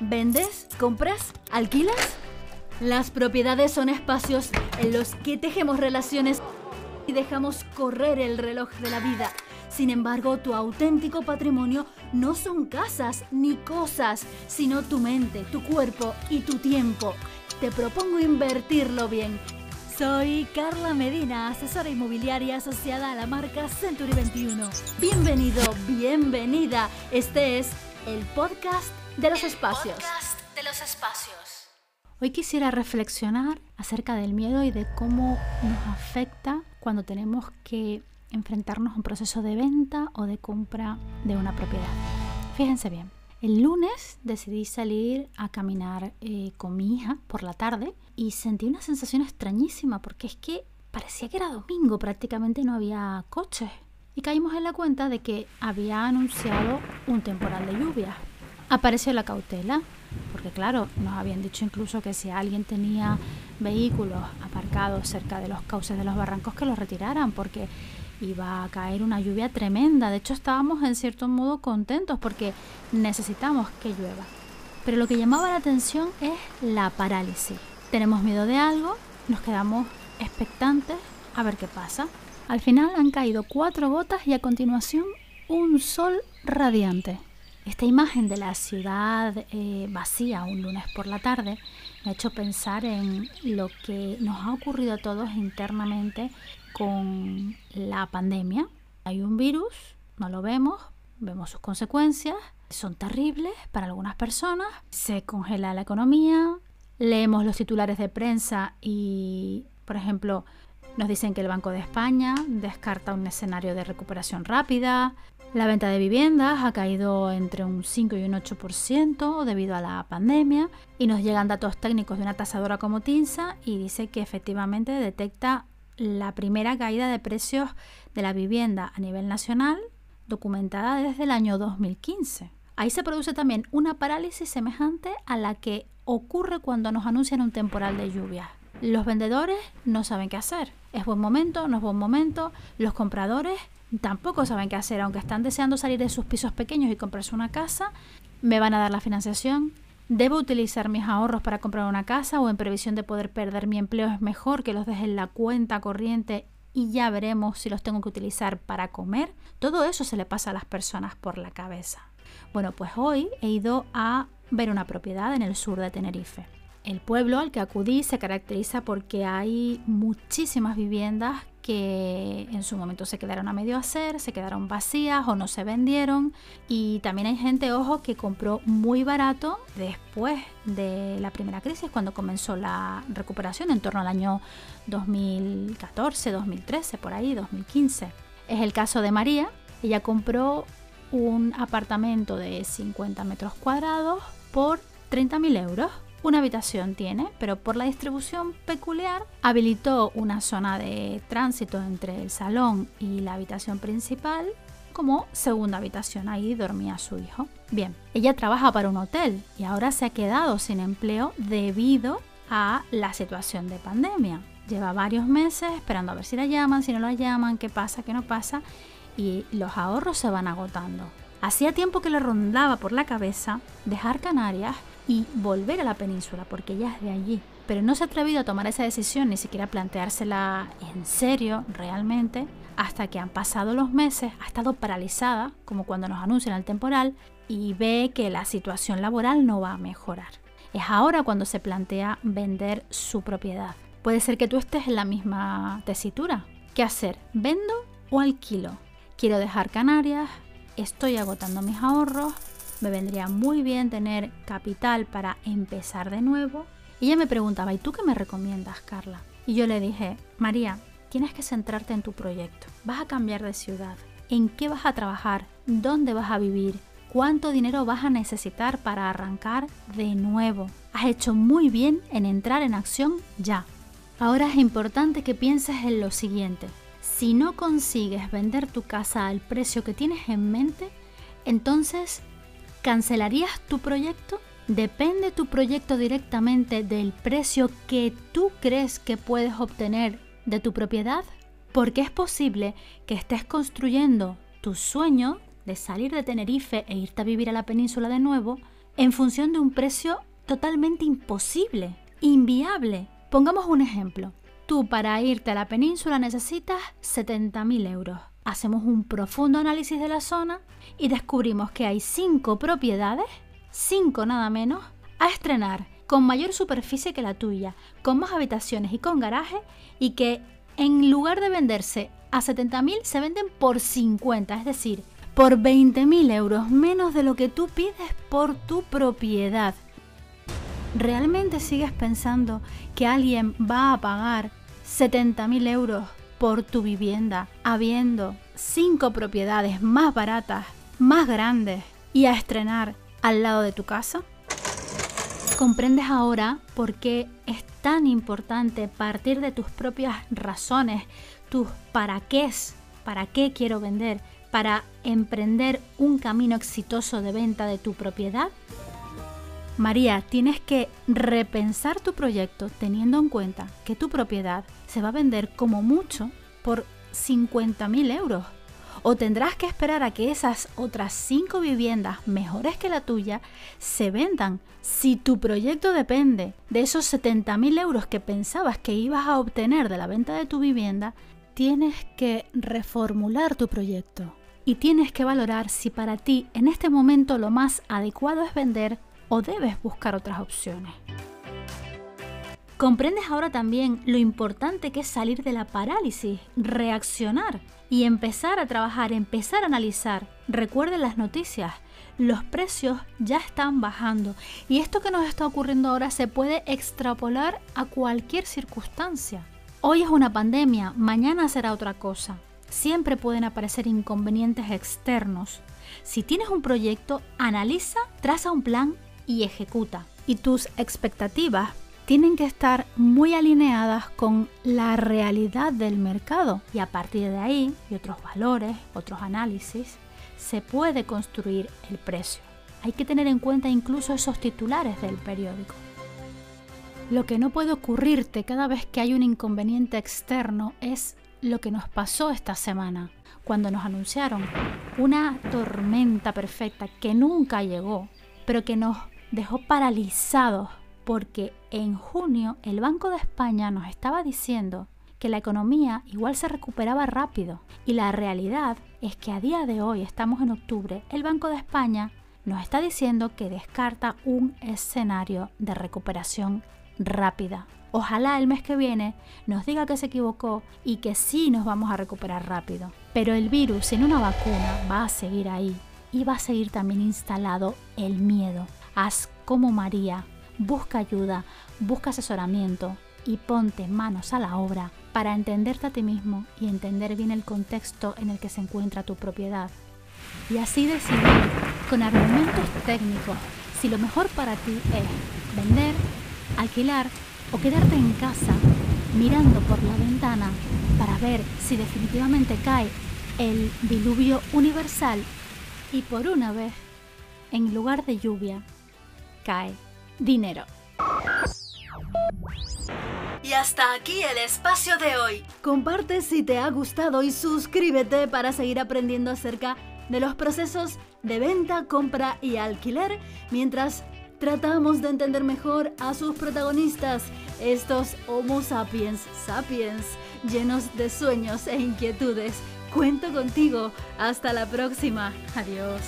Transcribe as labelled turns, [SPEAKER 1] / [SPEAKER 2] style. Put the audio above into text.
[SPEAKER 1] ¿Vendes? ¿Compras? ¿Alquilas? Las propiedades son espacios en los que tejemos relaciones y dejamos correr el reloj de la vida. Sin embargo, tu auténtico patrimonio no son casas ni cosas, sino tu mente, tu cuerpo y tu tiempo. Te propongo invertirlo bien. Soy Carla Medina, asesora inmobiliaria asociada a la marca Century 21. Bienvenido, bienvenida. Este es el podcast de los espacios.
[SPEAKER 2] de los espacios.
[SPEAKER 1] Hoy quisiera reflexionar acerca del miedo y de cómo nos afecta cuando tenemos que enfrentarnos a un proceso de venta o de compra de una propiedad. Fíjense bien, el lunes decidí salir a caminar eh, con mi hija por la tarde y sentí una sensación extrañísima porque es que parecía que era domingo, prácticamente no había coches. Y caímos en la cuenta de que había anunciado un temporal de lluvia. Apareció la cautela, porque claro, nos habían dicho incluso que si alguien tenía vehículos aparcados cerca de los cauces de los barrancos que los retiraran, porque iba a caer una lluvia tremenda. De hecho, estábamos en cierto modo contentos porque necesitamos que llueva. Pero lo que llamaba la atención es la parálisis. Tenemos miedo de algo, nos quedamos expectantes a ver qué pasa. Al final han caído cuatro gotas y a continuación un sol radiante. Esta imagen de la ciudad eh, vacía un lunes por la tarde me ha hecho pensar en lo que nos ha ocurrido a todos internamente con la pandemia. Hay un virus, no lo vemos, vemos sus consecuencias, son terribles para algunas personas, se congela la economía, leemos los titulares de prensa y, por ejemplo, nos dicen que el Banco de España descarta un escenario de recuperación rápida, la venta de viviendas ha caído entre un 5 y un 8% debido a la pandemia y nos llegan datos técnicos de una tasadora como TINSA y dice que efectivamente detecta la primera caída de precios de la vivienda a nivel nacional documentada desde el año 2015. Ahí se produce también una parálisis semejante a la que ocurre cuando nos anuncian un temporal de lluvia. Los vendedores no saben qué hacer. ¿Es buen momento? ¿No es buen momento? Los compradores tampoco saben qué hacer, aunque están deseando salir de sus pisos pequeños y comprarse una casa, me van a dar la financiación. ¿Debo utilizar mis ahorros para comprar una casa o en previsión de poder perder mi empleo es mejor que los deje en la cuenta corriente y ya veremos si los tengo que utilizar para comer? Todo eso se le pasa a las personas por la cabeza. Bueno, pues hoy he ido a ver una propiedad en el sur de Tenerife. El pueblo al que acudí se caracteriza porque hay muchísimas viviendas que en su momento se quedaron a medio hacer, se quedaron vacías o no se vendieron. Y también hay gente, ojo, que compró muy barato después de la primera crisis, cuando comenzó la recuperación en torno al año 2014, 2013, por ahí, 2015. Es el caso de María. Ella compró un apartamento de 50 metros cuadrados por 30.000 euros una habitación tiene, pero por la distribución peculiar habilitó una zona de tránsito entre el salón y la habitación principal como segunda habitación. Ahí dormía su hijo. Bien, ella trabaja para un hotel y ahora se ha quedado sin empleo debido a la situación de pandemia. Lleva varios meses esperando a ver si la llaman, si no la llaman, qué pasa, qué no pasa y los ahorros se van agotando. Hacía tiempo que le rondaba por la cabeza dejar Canarias y volver a la península, porque ella es de allí. Pero no se ha atrevido a tomar esa decisión, ni siquiera planteársela en serio, realmente, hasta que han pasado los meses, ha estado paralizada, como cuando nos anuncian el temporal, y ve que la situación laboral no va a mejorar. Es ahora cuando se plantea vender su propiedad. Puede ser que tú estés en la misma tesitura. ¿Qué hacer? ¿Vendo o alquilo? Quiero dejar Canarias, estoy agotando mis ahorros, me vendría muy bien tener capital para empezar de nuevo. Y ella me preguntaba, ¿y tú qué me recomiendas, Carla? Y yo le dije, María, tienes que centrarte en tu proyecto. Vas a cambiar de ciudad. ¿En qué vas a trabajar? ¿Dónde vas a vivir? ¿Cuánto dinero vas a necesitar para arrancar de nuevo? Has hecho muy bien en entrar en acción ya. Ahora es importante que pienses en lo siguiente. Si no consigues vender tu casa al precio que tienes en mente, entonces ¿Cancelarías tu proyecto? ¿Depende tu proyecto directamente del precio que tú crees que puedes obtener de tu propiedad? Porque es posible que estés construyendo tu sueño de salir de Tenerife e irte a vivir a la península de nuevo, en función de un precio totalmente imposible, inviable. Pongamos un ejemplo. Tú para irte a la península necesitas 70.000 euros. Hacemos un profundo análisis de la zona y descubrimos que hay 5 propiedades, 5 nada menos, a estrenar con mayor superficie que la tuya, con más habitaciones y con garaje y que en lugar de venderse a 70.000 se venden por 50, es decir, por 20.000 euros menos de lo que tú pides por tu propiedad. ¿Realmente sigues pensando que alguien va a pagar 70.000 euros por tu vivienda habiendo cinco propiedades más baratas, más grandes y a estrenar al lado de tu casa? ¿Comprendes ahora por qué es tan importante partir de tus propias razones, tus para qué, para qué quiero vender, para emprender un camino exitoso de venta de tu propiedad? María, tienes que repensar tu proyecto teniendo en cuenta que tu propiedad se va a vender como mucho por 50.000 euros. O tendrás que esperar a que esas otras 5 viviendas mejores que la tuya se vendan. Si tu proyecto depende de esos 70.000 euros que pensabas que ibas a obtener de la venta de tu vivienda, tienes que reformular tu proyecto. Y tienes que valorar si para ti en este momento lo más adecuado es vender o debes buscar otras opciones. Comprendes ahora también lo importante que es salir de la parálisis, reaccionar y empezar a trabajar, empezar a analizar. Recuerden las noticias, los precios ya están bajando y esto que nos está ocurriendo ahora se puede extrapolar a cualquier circunstancia. Hoy es una pandemia, mañana será otra cosa. Siempre pueden aparecer inconvenientes externos. Si tienes un proyecto, analiza, traza un plan y ejecuta. Y tus expectativas tienen que estar muy alineadas con la realidad del mercado y a partir de ahí y otros valores, otros análisis, se puede construir el precio. Hay que tener en cuenta incluso esos titulares del periódico. Lo que no puede ocurrirte cada vez que hay un inconveniente externo es lo que nos pasó esta semana, cuando nos anunciaron una tormenta perfecta que nunca llegó, pero que nos dejó paralizados porque en junio el Banco de España nos estaba diciendo que la economía igual se recuperaba rápido y la realidad es que a día de hoy, estamos en octubre, el Banco de España nos está diciendo que descarta un escenario de recuperación rápida. Ojalá el mes que viene nos diga que se equivocó y que sí nos vamos a recuperar rápido. Pero el virus sin una vacuna va a seguir ahí y va a seguir también instalado el miedo. Haz como María, busca ayuda, busca asesoramiento y ponte manos a la obra para entenderte a ti mismo y entender bien el contexto en el que se encuentra tu propiedad. Y así decidir con argumentos técnicos si lo mejor para ti es vender, alquilar o quedarte en casa mirando por la ventana para ver si definitivamente cae el diluvio universal y por una vez, en lugar de lluvia, cae dinero.
[SPEAKER 2] Y hasta aquí el espacio de hoy.
[SPEAKER 1] Comparte si te ha gustado y suscríbete para seguir aprendiendo acerca de los procesos de venta, compra y alquiler mientras tratamos de entender mejor a sus protagonistas, estos Homo sapiens sapiens, llenos de sueños e inquietudes. Cuento contigo. Hasta la próxima. Adiós.